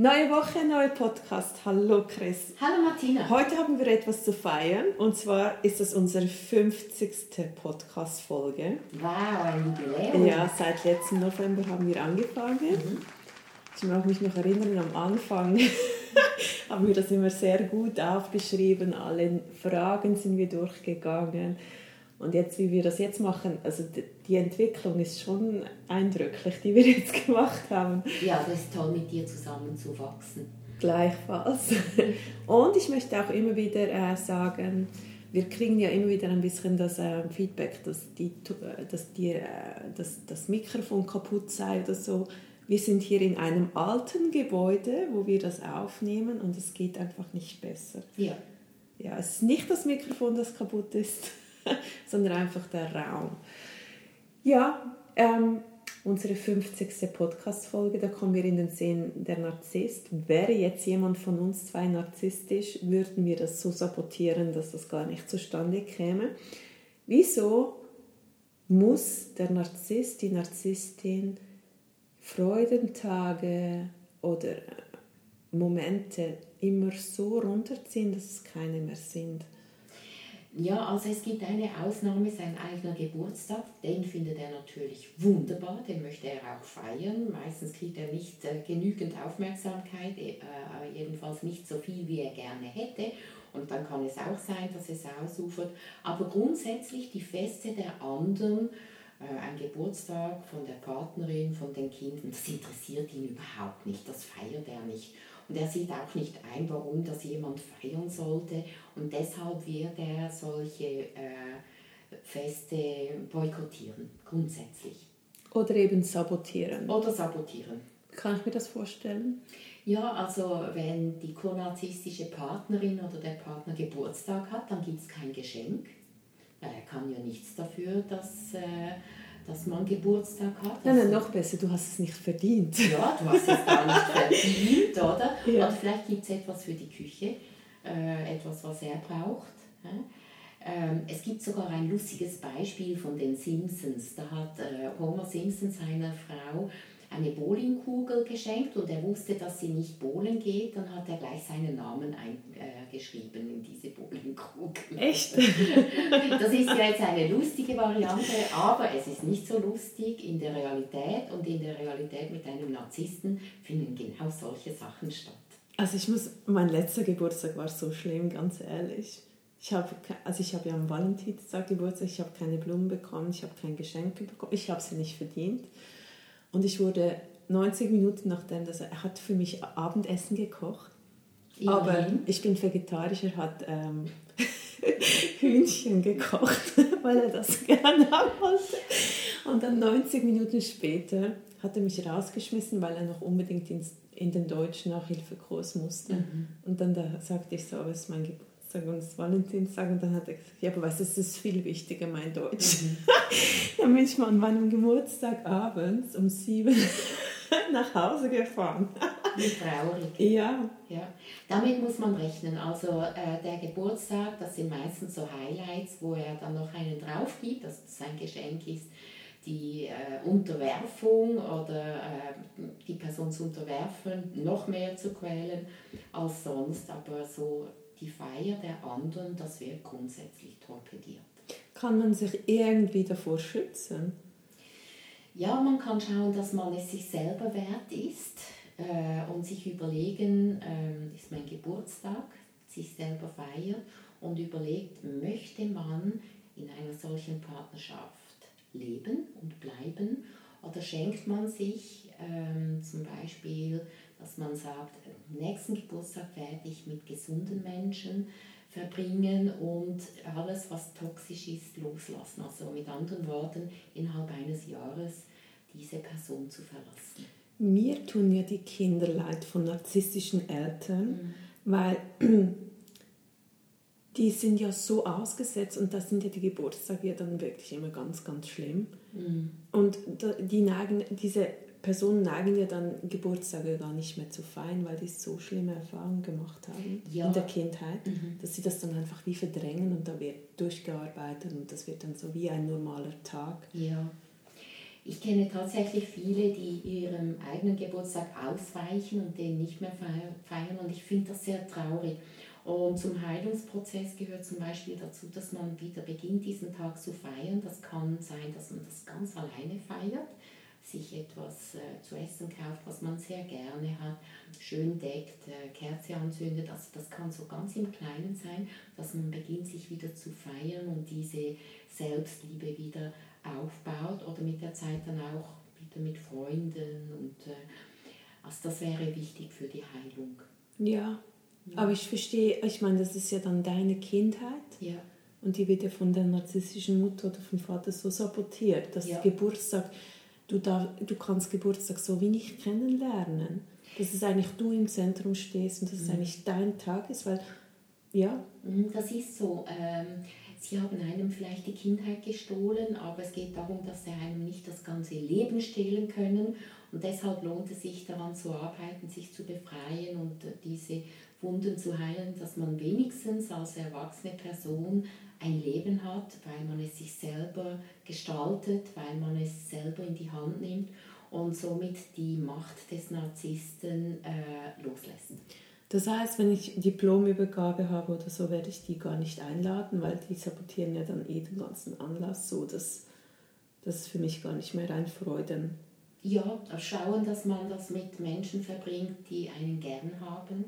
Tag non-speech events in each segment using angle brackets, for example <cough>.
Neue Woche, neuer Podcast. Hallo Chris. Hallo Martina. Heute haben wir etwas zu feiern und zwar ist es unsere 50. Podcast-Folge. Wow, ein Jubiläum. Ja, seit letzten November haben wir angefangen. Mhm. Ich mag mich noch erinnern, am Anfang <laughs> haben wir das immer sehr gut aufgeschrieben. Alle Fragen sind wir durchgegangen. Und jetzt, wie wir das jetzt machen, also die Entwicklung ist schon eindrücklich, die wir <laughs> jetzt gemacht haben. Ja, das ist toll, mit dir zusammen zu wachsen. Gleichfalls. <laughs> Und ich möchte auch immer wieder äh, sagen, wir kriegen ja immer wieder ein bisschen das äh, Feedback, dass, die, äh, dass, die, äh, dass das Mikrofon kaputt sei oder so. Wir sind hier in einem alten Gebäude, wo wir das aufnehmen und es geht einfach nicht besser. Ja. Ja, es ist nicht das Mikrofon, das kaputt ist. <laughs> sondern einfach der Raum. Ja, ähm, unsere 50. Podcast-Folge, da kommen wir in den Sinn, der Narzisst. Wäre jetzt jemand von uns zwei narzisstisch, würden wir das so sabotieren, dass das gar nicht zustande käme. Wieso muss der Narzisst, die Narzisstin Freudentage oder Momente immer so runterziehen, dass es keine mehr sind? Ja, also es gibt eine Ausnahme, sein eigener Geburtstag. Den findet er natürlich wunderbar, den möchte er auch feiern. Meistens kriegt er nicht äh, genügend Aufmerksamkeit, äh, jedenfalls nicht so viel, wie er gerne hätte. Und dann kann es auch sein, dass es ausufert. Aber grundsätzlich die Feste der anderen, äh, ein Geburtstag von der Partnerin, von den Kindern, das interessiert ihn überhaupt nicht, das feiert er nicht. Und er sieht auch nicht ein, warum das jemand feiern sollte. Und deshalb wird er solche äh, Feste boykottieren, grundsätzlich. Oder eben sabotieren. Oder sabotieren. Kann ich mir das vorstellen? Ja, also wenn die konarzistische Partnerin oder der Partner Geburtstag hat, dann gibt es kein Geschenk. Er kann ja nichts dafür, dass äh, dass man Geburtstag hat. Nein, nein, noch besser, du hast es nicht verdient. Ja, du hast es gar nicht <laughs> verdient, oder? Ja. Und vielleicht gibt es etwas für die Küche, äh, etwas, was er braucht. Ähm, es gibt sogar ein lustiges Beispiel von den Simpsons. Da hat äh, Homer Simpson seiner Frau eine Bowlingkugel geschenkt und er wusste, dass sie nicht bowlen geht, dann hat er gleich seinen Namen eingeschrieben äh, in diese Bowlingkugel. Echt? <laughs> das ist ja jetzt eine lustige Variante, aber es ist nicht so lustig in der Realität und in der Realität mit einem Narzissten finden genau solche Sachen statt. Also ich muss, mein letzter Geburtstag war so schlimm, ganz ehrlich. Ich habe, also ich habe ja am Valentinstag Geburtstag, ich habe keine Blumen bekommen, ich habe kein Geschenk bekommen, ich habe sie nicht verdient. Und ich wurde 90 Minuten nachdem, dass er, er hat für mich Abendessen gekocht. Ja. Aber ich bin vegetarisch, er hat ähm, <laughs> Hühnchen gekocht, <laughs> weil er das gerne haben wollte. Und dann 90 Minuten später hat er mich rausgeschmissen, weil er noch unbedingt in, in den deutschen Nachhilfekurs musste. Mhm. Und dann da sagte ich so, aber es ist mein Geburtstag sagen wir es Valentinstag und dann hat er gesagt, ja, aber weißt du, es ist viel wichtiger, mein Deutsch. Mhm. <laughs> dann bin ich mal an meinem Geburtstag abends um sieben <laughs> nach Hause gefahren. Wie traurig. Ja. ja. Damit muss man rechnen. Also äh, der Geburtstag, das sind meistens so Highlights, wo er dann noch einen drauf gibt, dass das sein Geschenk ist die äh, Unterwerfung oder äh, die Person zu unterwerfen, noch mehr zu quälen als sonst, aber so die Feier der anderen, das wird grundsätzlich torpediert. Kann man sich irgendwie davor schützen? Ja, man kann schauen, dass man es sich selber wert ist äh, und sich überlegen, äh, ist mein Geburtstag, sich selber feiern und überlegt, möchte man in einer solchen Partnerschaft leben und bleiben oder schenkt man sich ähm, zum Beispiel dass man sagt, nächsten Geburtstag werde ich mit gesunden Menschen verbringen und alles, was toxisch ist, loslassen. Also mit anderen Worten, innerhalb eines Jahres diese Person zu verlassen. Mir tun ja die Kinder leid von narzisstischen Eltern, mhm. weil die sind ja so ausgesetzt und da sind ja die Geburtstage ja dann wirklich immer ganz, ganz schlimm. Mhm. Und die neigen, diese Personen neigen ja dann Geburtstage gar nicht mehr zu feiern, weil die so schlimme Erfahrungen gemacht haben Ja. in der Kindheit, Mhm. dass sie das dann einfach wie verdrängen und da wird durchgearbeitet und das wird dann so wie ein normaler Tag. Ja. Ich kenne tatsächlich viele, die ihrem eigenen Geburtstag ausweichen und den nicht mehr feier- feiern und ich finde das sehr traurig. Und zum Heilungsprozess gehört zum Beispiel dazu, dass man wieder beginnt, diesen Tag zu feiern. Das kann sein, dass man das ganz alleine feiert, sich etwas äh, zu essen kauft, was man sehr gerne hat, schön deckt, äh, Kerze anzündet. Also das kann so ganz im Kleinen sein, dass man beginnt, sich wieder zu feiern und diese Selbstliebe wieder aufbaut oder mit der Zeit dann auch wieder mit Freunden und äh, also das wäre wichtig für die Heilung. Ja, aber ich verstehe, ich meine, das ist ja dann deine Kindheit Ja, und die wird ja von der narzisstischen Mutter oder vom Vater so sabotiert, dass Ja. Geburtstag, du, darf, du kannst Geburtstag so wenig kennenlernen, dass es eigentlich du im Zentrum stehst und dass es eigentlich dein Tag ist, weil, ja, Mhm, das ist so. Ähm, Sie haben einem vielleicht die Kindheit gestohlen, aber es geht darum, dass sie einem nicht das ganze Leben stehlen können. Und deshalb lohnt es sich daran zu arbeiten, sich zu befreien und äh, diese Wunden zu heilen, dass man wenigstens als erwachsene Person ein Leben hat, weil man es sich selber gestaltet, weil man es selber in die Hand nimmt und somit die Macht des Narzissten äh, loslässt. Das heißt, wenn ich Diplomübergabe habe oder so, werde ich die gar nicht einladen, weil die sabotieren ja dann eh den ganzen Anlass so, dass das für mich gar nicht mehr ein Freuden. Ja, schauen, dass man das mit Menschen verbringt, die einen gern haben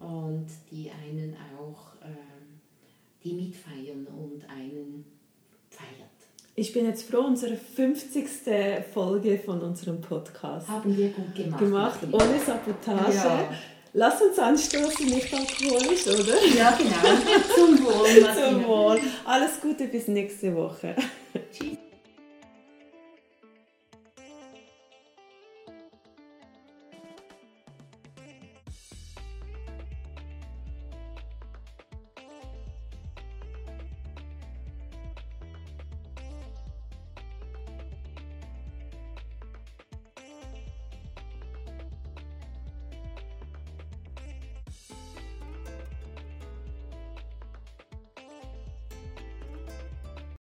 und die einen auch ähm, die mitfeiern und einen feiert. Ich bin jetzt froh, unsere 50. Folge von unserem Podcast Haben wir gut gemacht. gemacht, ohne Sabotage. Ja. Lass uns anstoßen, nicht alkoholisch, oder? Ja, genau. Zum Wohl, Martina. Zum Wohl. Alles Gute bis nächste Woche. Tschüss.